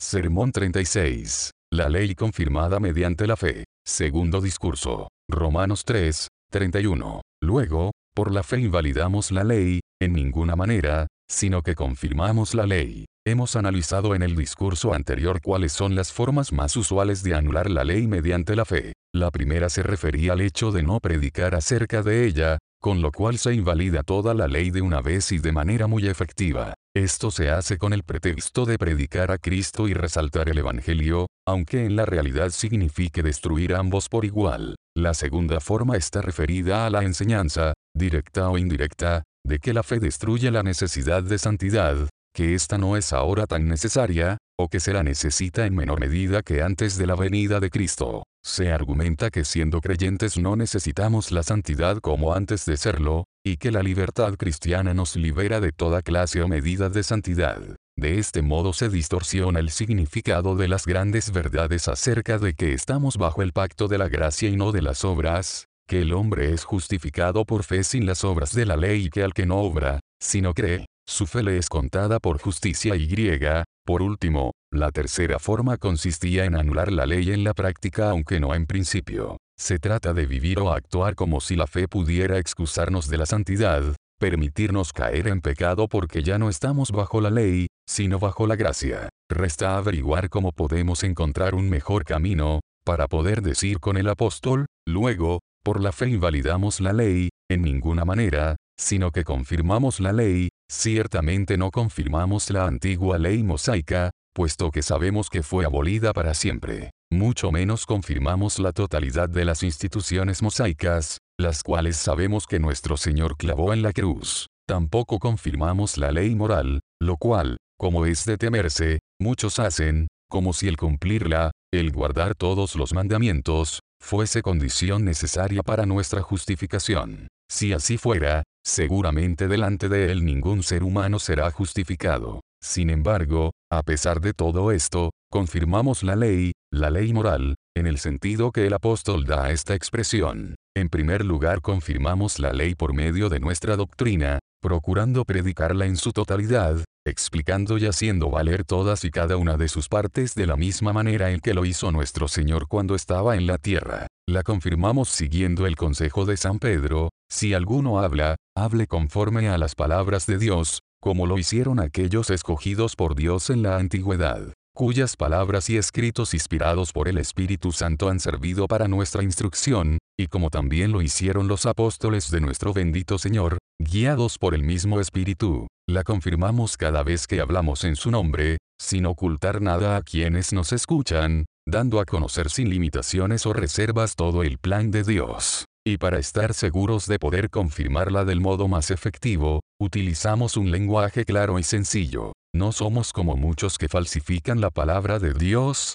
Sermón 36. La ley confirmada mediante la fe. Segundo discurso. Romanos 3, 31. Luego, por la fe invalidamos la ley, en ninguna manera, sino que confirmamos la ley. Hemos analizado en el discurso anterior cuáles son las formas más usuales de anular la ley mediante la fe. La primera se refería al hecho de no predicar acerca de ella, con lo cual se invalida toda la ley de una vez y de manera muy efectiva. Esto se hace con el pretexto de predicar a Cristo y resaltar el Evangelio, aunque en la realidad signifique destruir ambos por igual. La segunda forma está referida a la enseñanza, directa o indirecta, de que la fe destruye la necesidad de santidad, que esta no es ahora tan necesaria, o que se la necesita en menor medida que antes de la venida de Cristo. Se argumenta que siendo creyentes no necesitamos la santidad como antes de serlo, y que la libertad cristiana nos libera de toda clase o medida de santidad. De este modo se distorsiona el significado de las grandes verdades acerca de que estamos bajo el pacto de la gracia y no de las obras, que el hombre es justificado por fe sin las obras de la ley y que al que no obra, sino cree, su fe le es contada por justicia y griega. Por último, la tercera forma consistía en anular la ley en la práctica aunque no en principio. Se trata de vivir o actuar como si la fe pudiera excusarnos de la santidad, permitirnos caer en pecado porque ya no estamos bajo la ley, sino bajo la gracia. Resta averiguar cómo podemos encontrar un mejor camino, para poder decir con el apóstol, luego, por la fe invalidamos la ley, en ninguna manera, sino que confirmamos la ley, ciertamente no confirmamos la antigua ley mosaica, puesto que sabemos que fue abolida para siempre. Mucho menos confirmamos la totalidad de las instituciones mosaicas, las cuales sabemos que nuestro Señor clavó en la cruz. Tampoco confirmamos la ley moral, lo cual, como es de temerse, muchos hacen, como si el cumplirla, el guardar todos los mandamientos, fuese condición necesaria para nuestra justificación. Si así fuera, seguramente delante de él ningún ser humano será justificado. Sin embargo, a pesar de todo esto, confirmamos la ley, la ley moral, en el sentido que el apóstol da a esta expresión. En primer lugar confirmamos la ley por medio de nuestra doctrina, procurando predicarla en su totalidad, explicando y haciendo valer todas y cada una de sus partes de la misma manera en que lo hizo nuestro Señor cuando estaba en la tierra. La confirmamos siguiendo el consejo de San Pedro, si alguno habla, hable conforme a las palabras de Dios, como lo hicieron aquellos escogidos por Dios en la antigüedad cuyas palabras y escritos inspirados por el Espíritu Santo han servido para nuestra instrucción, y como también lo hicieron los apóstoles de nuestro bendito Señor, guiados por el mismo Espíritu, la confirmamos cada vez que hablamos en su nombre, sin ocultar nada a quienes nos escuchan, dando a conocer sin limitaciones o reservas todo el plan de Dios. Y para estar seguros de poder confirmarla del modo más efectivo, utilizamos un lenguaje claro y sencillo. No somos como muchos que falsifican la palabra de Dios,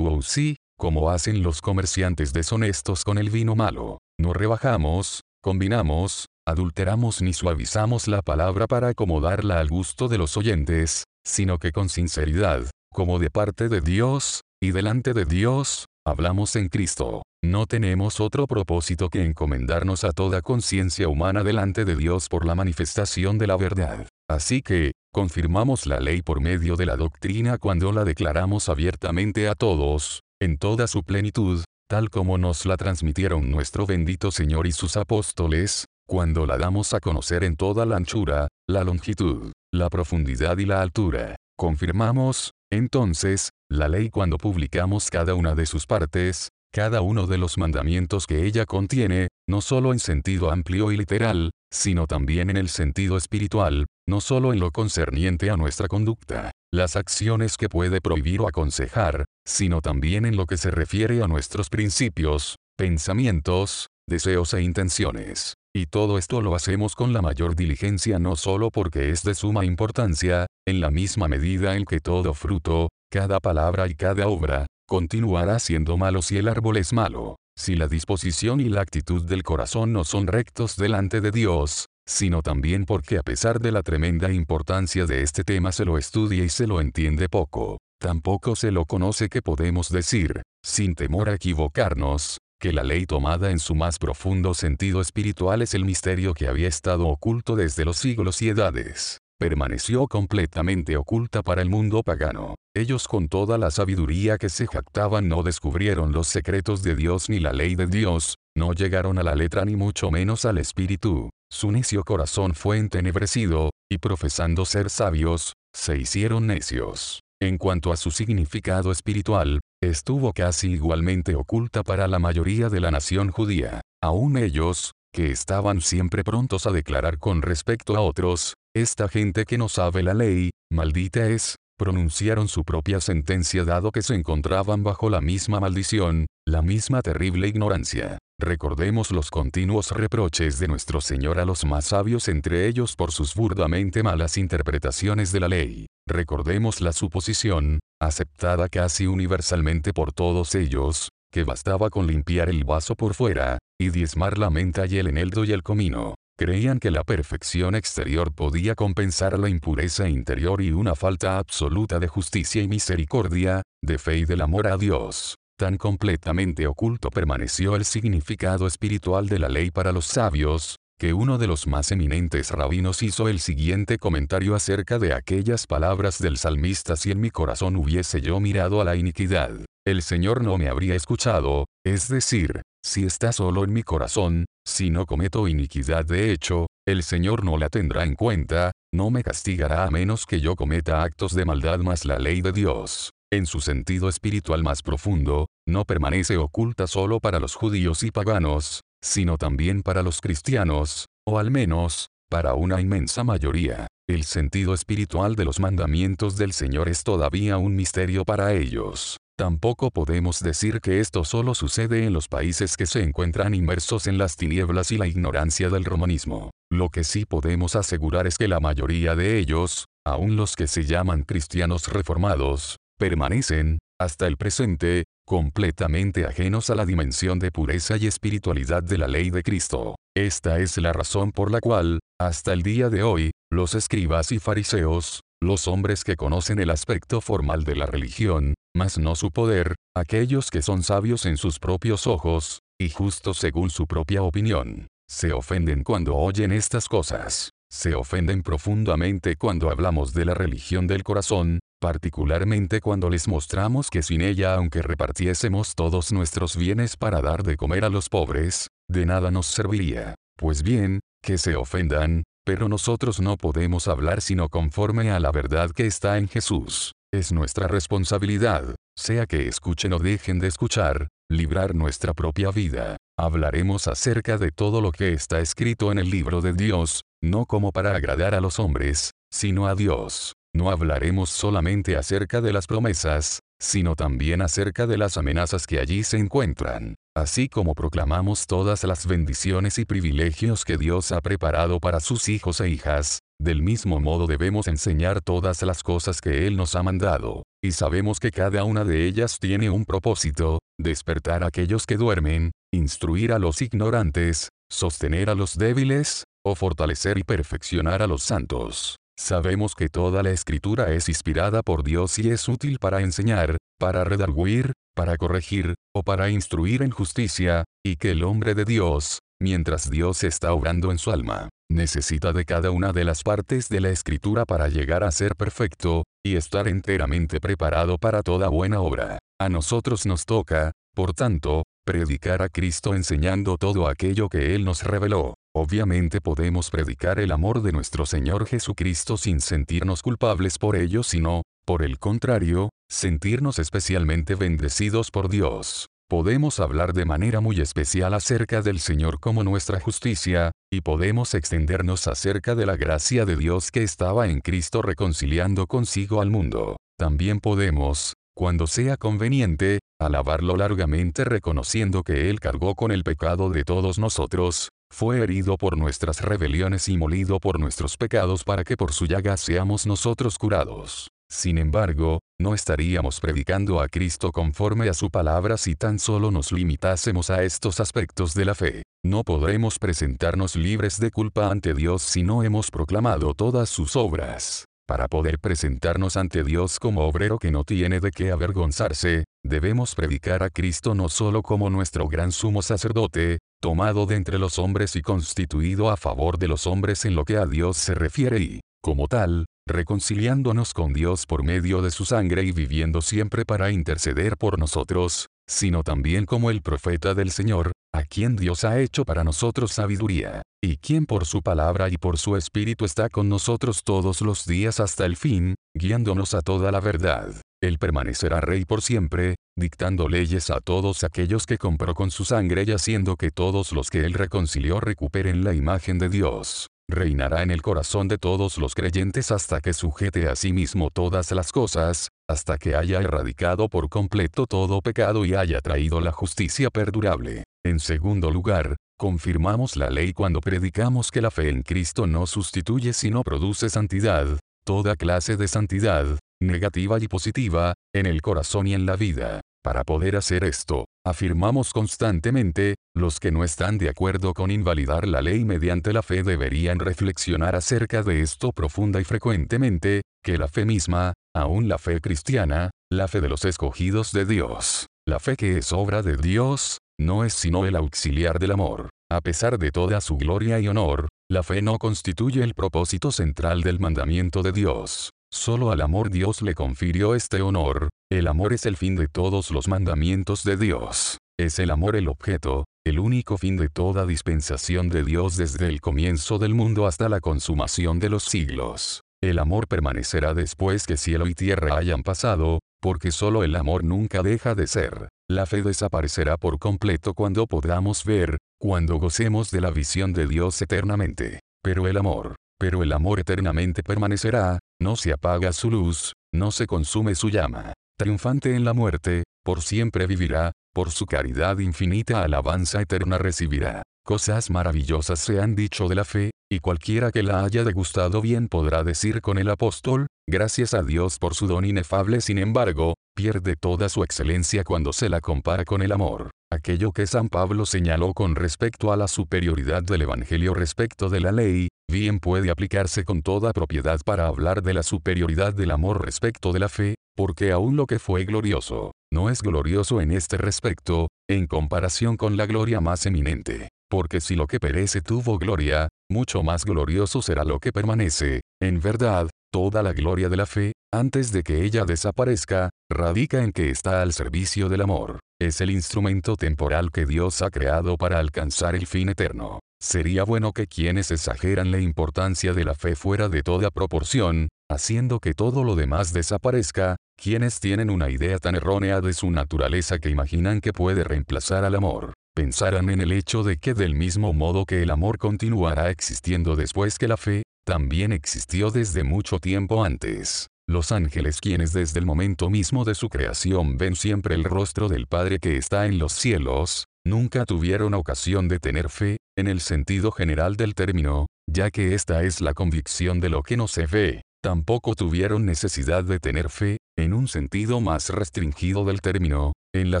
sí, como hacen los comerciantes deshonestos con el vino malo. No rebajamos, combinamos, adulteramos ni suavizamos la palabra para acomodarla al gusto de los oyentes, sino que con sinceridad, como de parte de Dios, y delante de Dios, hablamos en Cristo. No tenemos otro propósito que encomendarnos a toda conciencia humana delante de Dios por la manifestación de la verdad. Así que, confirmamos la ley por medio de la doctrina cuando la declaramos abiertamente a todos, en toda su plenitud, tal como nos la transmitieron nuestro bendito Señor y sus apóstoles, cuando la damos a conocer en toda la anchura, la longitud, la profundidad y la altura. Confirmamos, entonces, la ley cuando publicamos cada una de sus partes, cada uno de los mandamientos que ella contiene, no solo en sentido amplio y literal, sino también en el sentido espiritual, no solo en lo concerniente a nuestra conducta, las acciones que puede prohibir o aconsejar, sino también en lo que se refiere a nuestros principios, pensamientos, deseos e intenciones. Y todo esto lo hacemos con la mayor diligencia no solo porque es de suma importancia, en la misma medida en que todo fruto, cada palabra y cada obra, continuará siendo malo si el árbol es malo, si la disposición y la actitud del corazón no son rectos delante de Dios, sino también porque a pesar de la tremenda importancia de este tema se lo estudia y se lo entiende poco, tampoco se lo conoce que podemos decir, sin temor a equivocarnos, que la ley tomada en su más profundo sentido espiritual es el misterio que había estado oculto desde los siglos y edades. permaneció completamente oculta para el mundo pagano. Ellos con toda la sabiduría que se jactaban no descubrieron los secretos de Dios ni la ley de Dios, no llegaron a la letra ni mucho menos al espíritu. Su necio corazón fue entenebrecido, y profesando ser sabios, se hicieron necios. En cuanto a su significado espiritual, estuvo casi igualmente oculta para la mayoría de la nación judía. Aún ellos, que estaban siempre prontos a declarar con respecto a otros, esta gente que no sabe la ley, maldita es, pronunciaron su propia sentencia dado que se encontraban bajo la misma maldición, la misma terrible ignorancia. Recordemos los continuos reproches de nuestro Señor a los más sabios entre ellos por sus burdamente malas interpretaciones de la ley. Recordemos la suposición, aceptada casi universalmente por todos ellos, que bastaba con limpiar el vaso por fuera, y diezmar la menta y el eneldo y el comino. Creían que la perfección exterior podía compensar la impureza interior y una falta absoluta de justicia y misericordia, de fe y del amor a Dios. Tan completamente oculto permaneció el significado espiritual de la ley para los sabios, que uno de los más eminentes rabinos hizo el siguiente comentario acerca de aquellas palabras del salmista si en mi corazón hubiese yo mirado a la iniquidad, el Señor no me habría escuchado, es decir, si está solo en mi corazón, si no cometo iniquidad de hecho, el Señor no la tendrá en cuenta, no me castigará a menos que yo cometa actos de maldad más la ley de Dios. En su sentido espiritual más profundo, no permanece oculta solo para los judíos y paganos, sino también para los cristianos, o al menos, para una inmensa mayoría. El sentido espiritual de los mandamientos del Señor es todavía un misterio para ellos. Tampoco podemos decir que esto solo sucede en los países que se encuentran inmersos en las tinieblas y la ignorancia del romanismo. Lo que sí podemos asegurar es que la mayoría de ellos, aun los que se llaman cristianos reformados, permanecen, hasta el presente, completamente ajenos a la dimensión de pureza y espiritualidad de la ley de Cristo. Esta es la razón por la cual, hasta el día de hoy, los escribas y fariseos, los hombres que conocen el aspecto formal de la religión, mas no su poder, aquellos que son sabios en sus propios ojos, y justos según su propia opinión, se ofenden cuando oyen estas cosas. Se ofenden profundamente cuando hablamos de la religión del corazón, particularmente cuando les mostramos que sin ella aunque repartiésemos todos nuestros bienes para dar de comer a los pobres, de nada nos serviría. Pues bien, que se ofendan, pero nosotros no podemos hablar sino conforme a la verdad que está en Jesús. Es nuestra responsabilidad, sea que escuchen o dejen de escuchar, librar nuestra propia vida. Hablaremos acerca de todo lo que está escrito en el libro de Dios, no como para agradar a los hombres, sino a Dios. No hablaremos solamente acerca de las promesas, sino también acerca de las amenazas que allí se encuentran. Así como proclamamos todas las bendiciones y privilegios que Dios ha preparado para sus hijos e hijas, del mismo modo debemos enseñar todas las cosas que Él nos ha mandado, y sabemos que cada una de ellas tiene un propósito, despertar a aquellos que duermen, instruir a los ignorantes, sostener a los débiles, o fortalecer y perfeccionar a los santos. Sabemos que toda la escritura es inspirada por Dios y es útil para enseñar, para redarguir, para corregir, o para instruir en justicia, y que el hombre de Dios, mientras Dios está obrando en su alma, necesita de cada una de las partes de la escritura para llegar a ser perfecto, y estar enteramente preparado para toda buena obra. A nosotros nos toca, por tanto, predicar a Cristo enseñando todo aquello que Él nos reveló. Obviamente podemos predicar el amor de nuestro Señor Jesucristo sin sentirnos culpables por ello, sino, por el contrario, sentirnos especialmente bendecidos por Dios podemos hablar de manera muy especial acerca del Señor como nuestra justicia, y podemos extendernos acerca de la gracia de Dios que estaba en Cristo reconciliando consigo al mundo. También podemos, cuando sea conveniente, alabarlo largamente reconociendo que Él cargó con el pecado de todos nosotros, fue herido por nuestras rebeliones y molido por nuestros pecados para que por su llaga seamos nosotros curados. Sin embargo, no estaríamos predicando a Cristo conforme a su palabra si tan solo nos limitásemos a estos aspectos de la fe. No podremos presentarnos libres de culpa ante Dios si no hemos proclamado todas sus obras. Para poder presentarnos ante Dios como obrero que no tiene de qué avergonzarse, debemos predicar a Cristo no solo como nuestro gran sumo sacerdote, tomado de entre los hombres y constituido a favor de los hombres en lo que a Dios se refiere y, como tal, reconciliándonos con Dios por medio de su sangre y viviendo siempre para interceder por nosotros, sino también como el profeta del Señor, a quien Dios ha hecho para nosotros sabiduría, y quien por su palabra y por su espíritu está con nosotros todos los días hasta el fin, guiándonos a toda la verdad. Él permanecerá rey por siempre, dictando leyes a todos aquellos que compró con su sangre y haciendo que todos los que él reconcilió recuperen la imagen de Dios. Reinará en el corazón de todos los creyentes hasta que sujete a sí mismo todas las cosas, hasta que haya erradicado por completo todo pecado y haya traído la justicia perdurable. En segundo lugar, confirmamos la ley cuando predicamos que la fe en Cristo no sustituye sino produce santidad, toda clase de santidad, negativa y positiva, en el corazón y en la vida. Para poder hacer esto, afirmamos constantemente, los que no están de acuerdo con invalidar la ley mediante la fe deberían reflexionar acerca de esto profunda y frecuentemente, que la fe misma, aún la fe cristiana, la fe de los escogidos de Dios, la fe que es obra de Dios, no es sino el auxiliar del amor. A pesar de toda su gloria y honor, la fe no constituye el propósito central del mandamiento de Dios. Solo al amor Dios le confirió este honor, el amor es el fin de todos los mandamientos de Dios. Es el amor el objeto, el único fin de toda dispensación de Dios desde el comienzo del mundo hasta la consumación de los siglos. El amor permanecerá después que cielo y tierra hayan pasado, porque solo el amor nunca deja de ser. La fe desaparecerá por completo cuando podamos ver, cuando gocemos de la visión de Dios eternamente. Pero el amor, pero el amor eternamente permanecerá, no se apaga su luz, no se consume su llama. Triunfante en la muerte, por siempre vivirá, por su caridad infinita alabanza eterna recibirá. Cosas maravillosas se han dicho de la fe, y cualquiera que la haya degustado bien podrá decir con el apóstol, gracias a Dios por su don inefable sin embargo, pierde toda su excelencia cuando se la compara con el amor. Aquello que San Pablo señaló con respecto a la superioridad del Evangelio respecto de la ley, bien puede aplicarse con toda propiedad para hablar de la superioridad del amor respecto de la fe, porque aún lo que fue glorioso, no es glorioso en este respecto, en comparación con la gloria más eminente. Porque si lo que perece tuvo gloria, mucho más glorioso será lo que permanece. En verdad, toda la gloria de la fe, antes de que ella desaparezca, radica en que está al servicio del amor. Es el instrumento temporal que Dios ha creado para alcanzar el fin eterno. Sería bueno que quienes exageran la importancia de la fe fuera de toda proporción, haciendo que todo lo demás desaparezca, quienes tienen una idea tan errónea de su naturaleza que imaginan que puede reemplazar al amor, pensaran en el hecho de que del mismo modo que el amor continuará existiendo después que la fe, también existió desde mucho tiempo antes. Los ángeles quienes desde el momento mismo de su creación ven siempre el rostro del Padre que está en los cielos, nunca tuvieron ocasión de tener fe, en el sentido general del término, ya que esta es la convicción de lo que no se ve. Tampoco tuvieron necesidad de tener fe, en un sentido más restringido del término, en la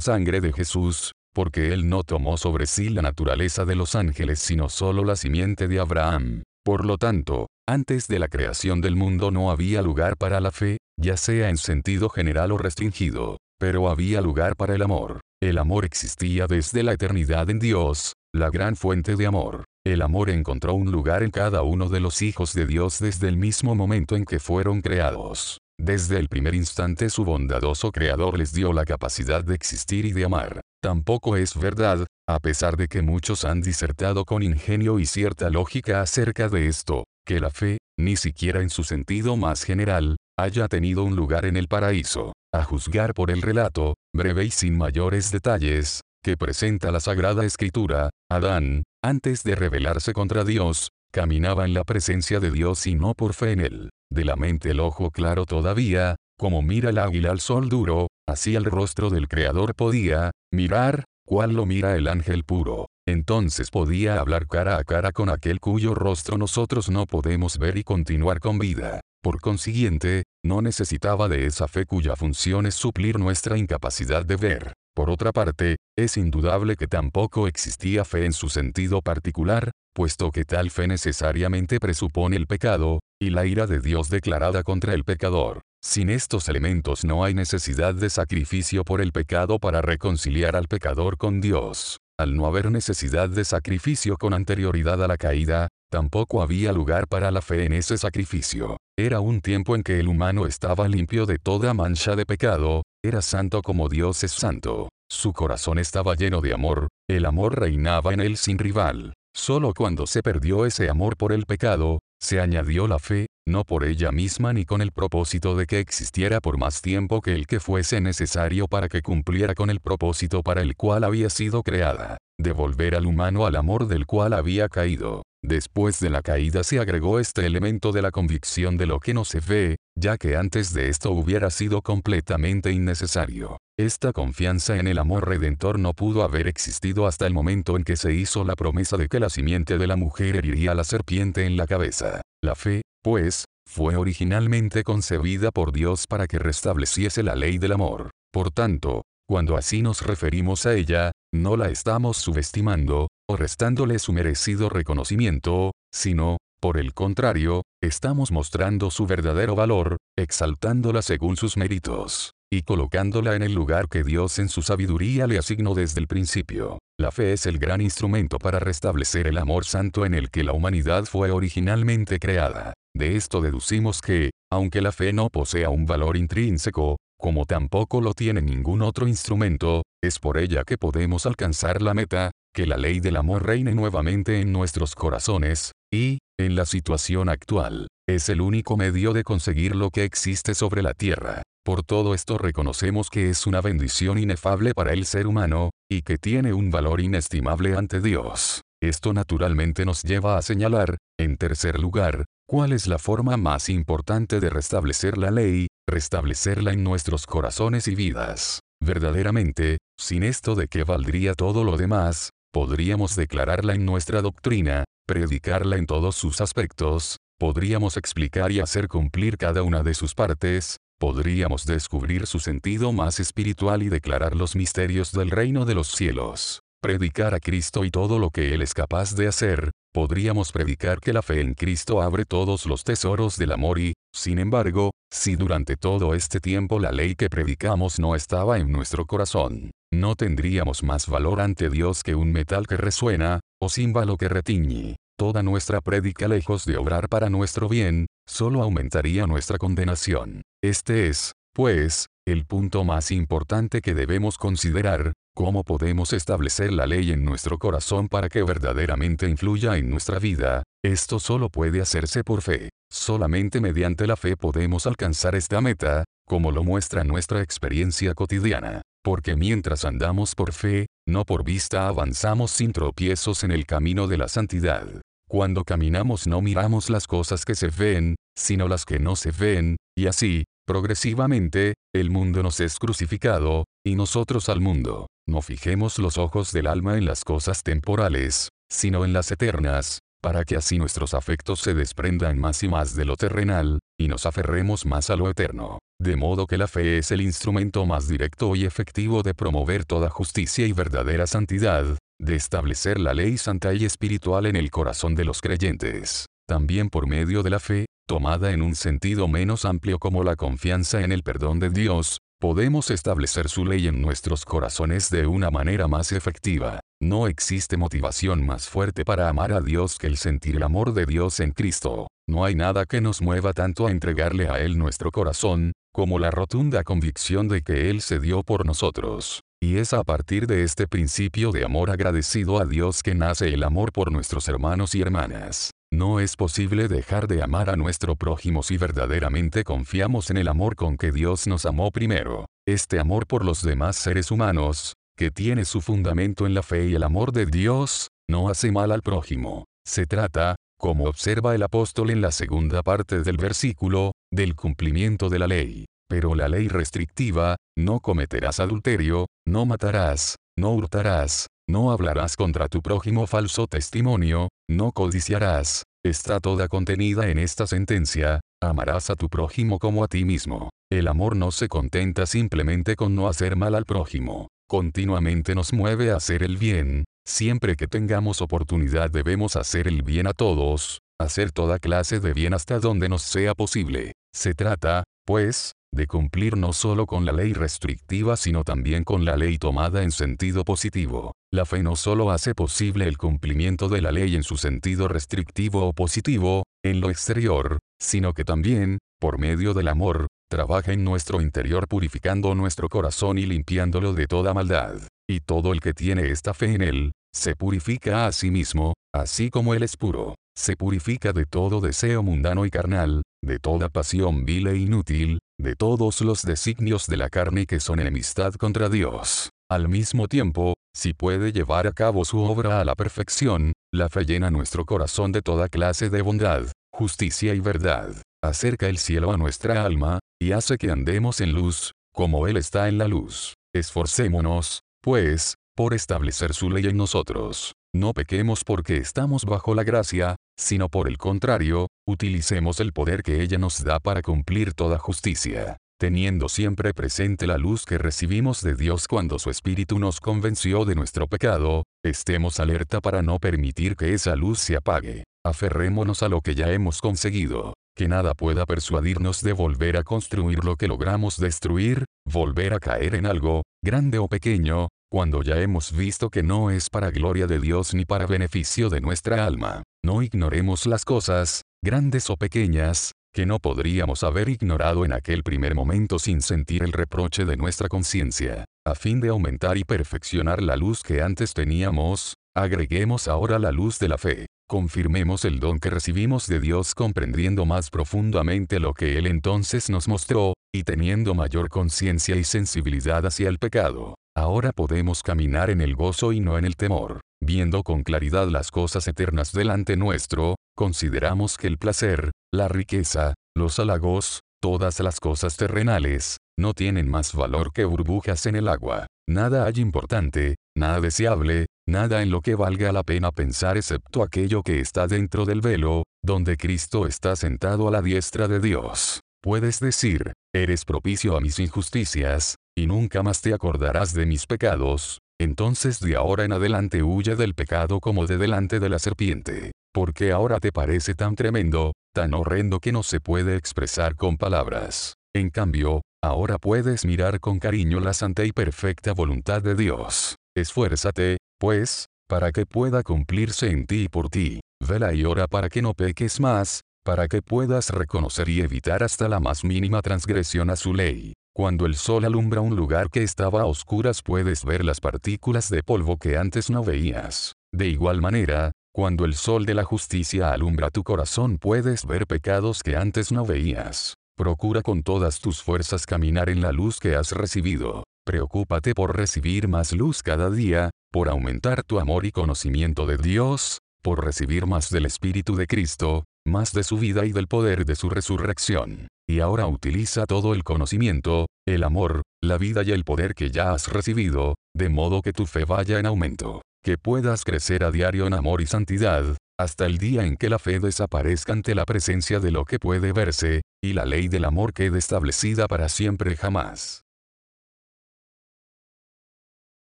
sangre de Jesús, porque Él no tomó sobre sí la naturaleza de los ángeles sino solo la simiente de Abraham. Por lo tanto, antes de la creación del mundo no había lugar para la fe, ya sea en sentido general o restringido, pero había lugar para el amor. El amor existía desde la eternidad en Dios, la gran fuente de amor. El amor encontró un lugar en cada uno de los hijos de Dios desde el mismo momento en que fueron creados. Desde el primer instante su bondadoso Creador les dio la capacidad de existir y de amar. Tampoco es verdad, a pesar de que muchos han disertado con ingenio y cierta lógica acerca de esto, que la fe, ni siquiera en su sentido más general, haya tenido un lugar en el paraíso, a juzgar por el relato, breve y sin mayores detalles, que presenta la Sagrada Escritura, Adán, antes de rebelarse contra Dios, caminaba en la presencia de Dios y no por fe en él. De la mente el ojo claro todavía, como mira el águila al sol duro, así el rostro del Creador podía, mirar, cual lo mira el ángel puro. Entonces podía hablar cara a cara con aquel cuyo rostro nosotros no podemos ver y continuar con vida. Por consiguiente, no necesitaba de esa fe cuya función es suplir nuestra incapacidad de ver. Por otra parte, es indudable que tampoco existía fe en su sentido particular, puesto que tal fe necesariamente presupone el pecado, y la ira de Dios declarada contra el pecador. Sin estos elementos no hay necesidad de sacrificio por el pecado para reconciliar al pecador con Dios. Al no haber necesidad de sacrificio con anterioridad a la caída, tampoco había lugar para la fe en ese sacrificio. Era un tiempo en que el humano estaba limpio de toda mancha de pecado, era santo como Dios es santo. Su corazón estaba lleno de amor, el amor reinaba en él sin rival. Solo cuando se perdió ese amor por el pecado, se añadió la fe, no por ella misma ni con el propósito de que existiera por más tiempo que el que fuese necesario para que cumpliera con el propósito para el cual había sido creada, devolver al humano al amor del cual había caído. Después de la caída se agregó este elemento de la convicción de lo que no se ve, ya que antes de esto hubiera sido completamente innecesario. Esta confianza en el amor redentor no pudo haber existido hasta el momento en que se hizo la promesa de que la simiente de la mujer heriría a la serpiente en la cabeza. La fe, pues, fue originalmente concebida por Dios para que restableciese la ley del amor. Por tanto, cuando así nos referimos a ella, no la estamos subestimando, o restándole su merecido reconocimiento, sino, por el contrario, estamos mostrando su verdadero valor, exaltándola según sus méritos y colocándola en el lugar que Dios en su sabiduría le asignó desde el principio. La fe es el gran instrumento para restablecer el amor santo en el que la humanidad fue originalmente creada. De esto deducimos que, aunque la fe no posea un valor intrínseco, como tampoco lo tiene ningún otro instrumento, es por ella que podemos alcanzar la meta, que la ley del amor reine nuevamente en nuestros corazones, y, en la situación actual, es el único medio de conseguir lo que existe sobre la tierra. Por todo esto reconocemos que es una bendición inefable para el ser humano, y que tiene un valor inestimable ante Dios. Esto naturalmente nos lleva a señalar, en tercer lugar, cuál es la forma más importante de restablecer la ley, restablecerla en nuestros corazones y vidas. Verdaderamente, sin esto de qué valdría todo lo demás, podríamos declararla en nuestra doctrina, predicarla en todos sus aspectos, podríamos explicar y hacer cumplir cada una de sus partes, podríamos descubrir su sentido más espiritual y declarar los misterios del reino de los cielos. Predicar a Cristo y todo lo que Él es capaz de hacer, podríamos predicar que la fe en Cristo abre todos los tesoros del amor y, sin embargo, si durante todo este tiempo la ley que predicamos no estaba en nuestro corazón, no tendríamos más valor ante Dios que un metal que resuena, o címbalo que retiñe. Toda nuestra prédica lejos de obrar para nuestro bien, solo aumentaría nuestra condenación. Este es, pues, el punto más importante que debemos considerar, cómo podemos establecer la ley en nuestro corazón para que verdaderamente influya en nuestra vida. Esto solo puede hacerse por fe. Solamente mediante la fe podemos alcanzar esta meta, como lo muestra nuestra experiencia cotidiana. Porque mientras andamos por fe, no por vista avanzamos sin tropiezos en el camino de la santidad. Cuando caminamos no miramos las cosas que se ven, sino las que no se ven, y así, progresivamente, el mundo nos es crucificado, y nosotros al mundo. No fijemos los ojos del alma en las cosas temporales, sino en las eternas, para que así nuestros afectos se desprendan más y más de lo terrenal, y nos aferremos más a lo eterno. De modo que la fe es el instrumento más directo y efectivo de promover toda justicia y verdadera santidad, de establecer la ley santa y espiritual en el corazón de los creyentes. También por medio de la fe, tomada en un sentido menos amplio como la confianza en el perdón de Dios, podemos establecer su ley en nuestros corazones de una manera más efectiva. No existe motivación más fuerte para amar a Dios que el sentir el amor de Dios en Cristo. No hay nada que nos mueva tanto a entregarle a Él nuestro corazón, como la rotunda convicción de que Él se dio por nosotros. Y es a partir de este principio de amor agradecido a Dios que nace el amor por nuestros hermanos y hermanas. No es posible dejar de amar a nuestro prójimo si verdaderamente confiamos en el amor con que Dios nos amó primero. Este amor por los demás seres humanos, que tiene su fundamento en la fe y el amor de Dios, no hace mal al prójimo. Se trata, como observa el apóstol en la segunda parte del versículo, del cumplimiento de la ley. Pero la ley restrictiva, no cometerás adulterio, no matarás, no hurtarás, no hablarás contra tu prójimo falso testimonio, no codiciarás, está toda contenida en esta sentencia, amarás a tu prójimo como a ti mismo. El amor no se contenta simplemente con no hacer mal al prójimo, continuamente nos mueve a hacer el bien, siempre que tengamos oportunidad debemos hacer el bien a todos, hacer toda clase de bien hasta donde nos sea posible. Se trata, pues, de cumplir no solo con la ley restrictiva sino también con la ley tomada en sentido positivo. La fe no solo hace posible el cumplimiento de la ley en su sentido restrictivo o positivo, en lo exterior, sino que también, por medio del amor, trabaja en nuestro interior purificando nuestro corazón y limpiándolo de toda maldad. Y todo el que tiene esta fe en él, se purifica a sí mismo, así como él es puro. Se purifica de todo deseo mundano y carnal, de toda pasión vil e inútil, de todos los designios de la carne que son enemistad contra Dios. Al mismo tiempo, si puede llevar a cabo su obra a la perfección, la fe llena nuestro corazón de toda clase de bondad, justicia y verdad. Acerca el cielo a nuestra alma, y hace que andemos en luz, como Él está en la luz. Esforcémonos, pues, por establecer su ley en nosotros. No pequemos porque estamos bajo la gracia, sino por el contrario, utilicemos el poder que ella nos da para cumplir toda justicia. Teniendo siempre presente la luz que recibimos de Dios cuando su Espíritu nos convenció de nuestro pecado, estemos alerta para no permitir que esa luz se apague. Aferrémonos a lo que ya hemos conseguido. Que nada pueda persuadirnos de volver a construir lo que logramos destruir, volver a caer en algo, grande o pequeño, cuando ya hemos visto que no es para gloria de Dios ni para beneficio de nuestra alma. No ignoremos las cosas, grandes o pequeñas, que no podríamos haber ignorado en aquel primer momento sin sentir el reproche de nuestra conciencia. A fin de aumentar y perfeccionar la luz que antes teníamos, agreguemos ahora la luz de la fe. Confirmemos el don que recibimos de Dios comprendiendo más profundamente lo que Él entonces nos mostró, y teniendo mayor conciencia y sensibilidad hacia el pecado. Ahora podemos caminar en el gozo y no en el temor. Viendo con claridad las cosas eternas delante nuestro, consideramos que el placer, la riqueza, los halagos, todas las cosas terrenales, no tienen más valor que burbujas en el agua. Nada hay importante, nada deseable, nada en lo que valga la pena pensar excepto aquello que está dentro del velo, donde Cristo está sentado a la diestra de Dios. Puedes decir, eres propicio a mis injusticias, y nunca más te acordarás de mis pecados, entonces de ahora en adelante huye del pecado como de delante de la serpiente, porque ahora te parece tan tremendo, tan horrendo que no se puede expresar con palabras. En cambio, ahora puedes mirar con cariño la santa y perfecta voluntad de Dios. Esfuérzate, pues, para que pueda cumplirse en ti y por ti. Vela y ora para que no peques más, para que puedas reconocer y evitar hasta la más mínima transgresión a su ley. Cuando el sol alumbra un lugar que estaba a oscuras puedes ver las partículas de polvo que antes no veías. De igual manera, cuando el sol de la justicia alumbra tu corazón puedes ver pecados que antes no veías. Procura con todas tus fuerzas caminar en la luz que has recibido. Preocúpate por recibir más luz cada día, por aumentar tu amor y conocimiento de Dios, por recibir más del Espíritu de Cristo, más de su vida y del poder de su resurrección. Y ahora utiliza todo el conocimiento, el amor, la vida y el poder que ya has recibido, de modo que tu fe vaya en aumento. Que puedas crecer a diario en amor y santidad, hasta el día en que la fe desaparezca ante la presencia de lo que puede verse, y la ley del amor quede establecida para siempre jamás.